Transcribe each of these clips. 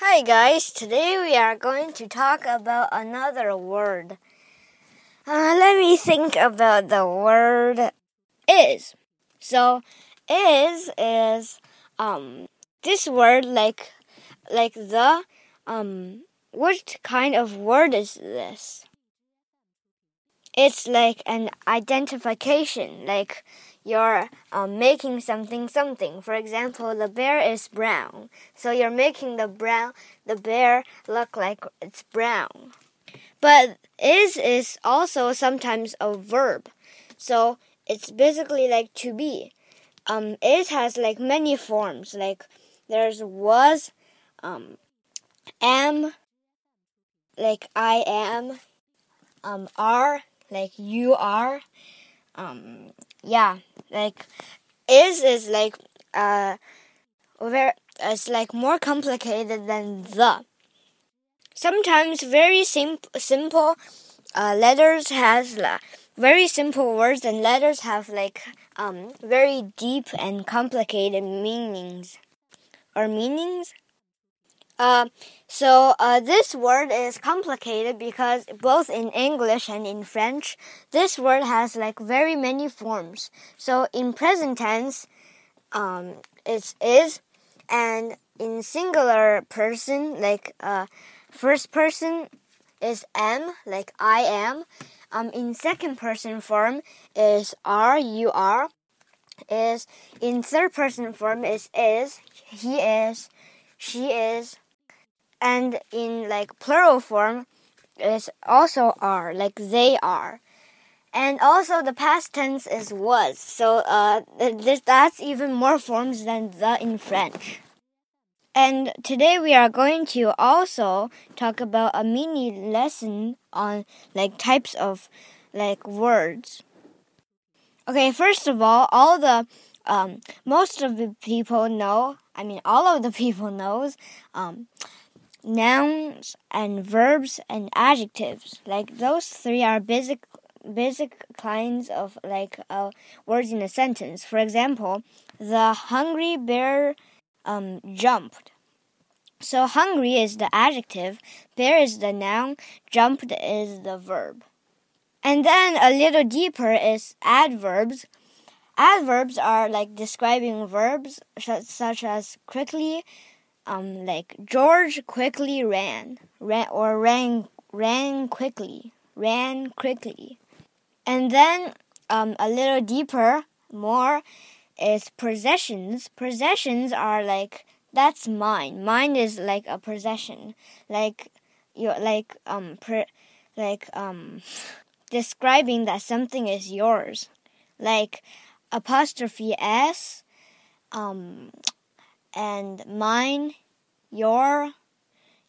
Hi guys, today we are going to talk about another word. Uh, let me think about the word is. So, is is um this word like like the um what kind of word is this? It's like an identification, like you're um, making something something. For example, the bear is brown, so you're making the brown the bear look like it's brown. But is is also sometimes a verb, so it's basically like to be. Um, is has like many forms. Like there's was, um, am, like I am, um, are, like you are, um, yeah, like is is like uh very it's like more complicated than the. Sometimes very sim simple uh, letters has uh, very simple words and letters have like um very deep and complicated meanings or meanings. Uh, so uh, this word is complicated because both in English and in French, this word has like very many forms. So in present tense, um, it is, is, and in singular person, like uh, first person is am, like I am. Um, in second person form is are, you are. Is in third person form is is, he is, she is and in like plural form is also are like they are. And also the past tense is was. So uh this that's even more forms than the in french. And today we are going to also talk about a mini lesson on like types of like words. Okay first of all all the um, most of the people know i mean all of the people knows um, nouns and verbs and adjectives. Like those three are basic basic kinds of like uh, words in a sentence. For example, the hungry bear um, jumped. So hungry is the adjective, bear is the noun, jumped is the verb. And then a little deeper is adverbs. Adverbs are like describing verbs such as quickly, um, like George quickly ran, ran or ran ran quickly, ran quickly, and then um, a little deeper, more is possessions. Possessions are like that's mine. Mine is like a possession, like you like um like um describing that something is yours, like apostrophe s um and mine, your,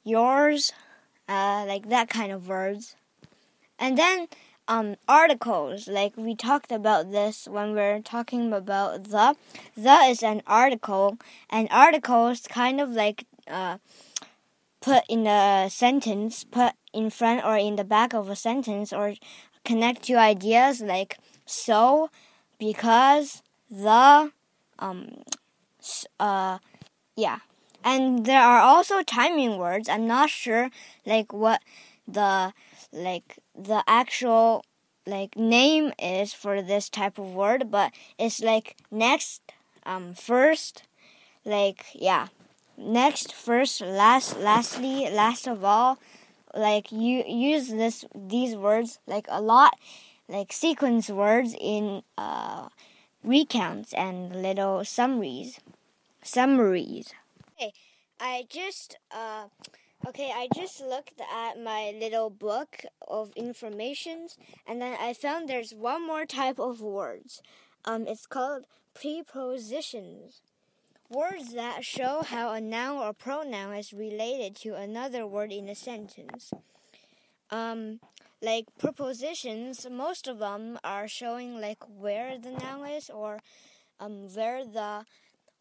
yours, uh, like that kind of words. And then um, articles, like we talked about this when we are talking about the. The is an article, and articles kind of like uh, put in a sentence, put in front or in the back of a sentence, or connect two ideas like so, because, the, um, uh, yeah. And there are also timing words. I'm not sure like what the like the actual like name is for this type of word, but it's like next, um, first, like yeah, next, first, last, lastly, last of all. Like you use this these words like a lot, like sequence words in uh, recounts and little summaries summaries. Okay, I just uh okay, I just looked at my little book of informations and then I found there's one more type of words. Um it's called prepositions. Words that show how a noun or pronoun is related to another word in a sentence. Um like prepositions, most of them are showing like where the noun is or um where the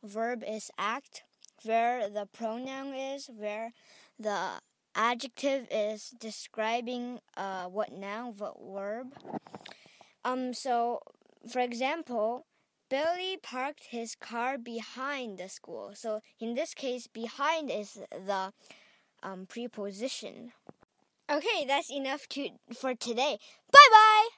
verb is act, where the pronoun is, where the adjective is describing uh, what noun, what verb. Um, so, for example, Billy parked his car behind the school. So in this case, behind is the um, preposition. Okay, that's enough to for today. Bye bye.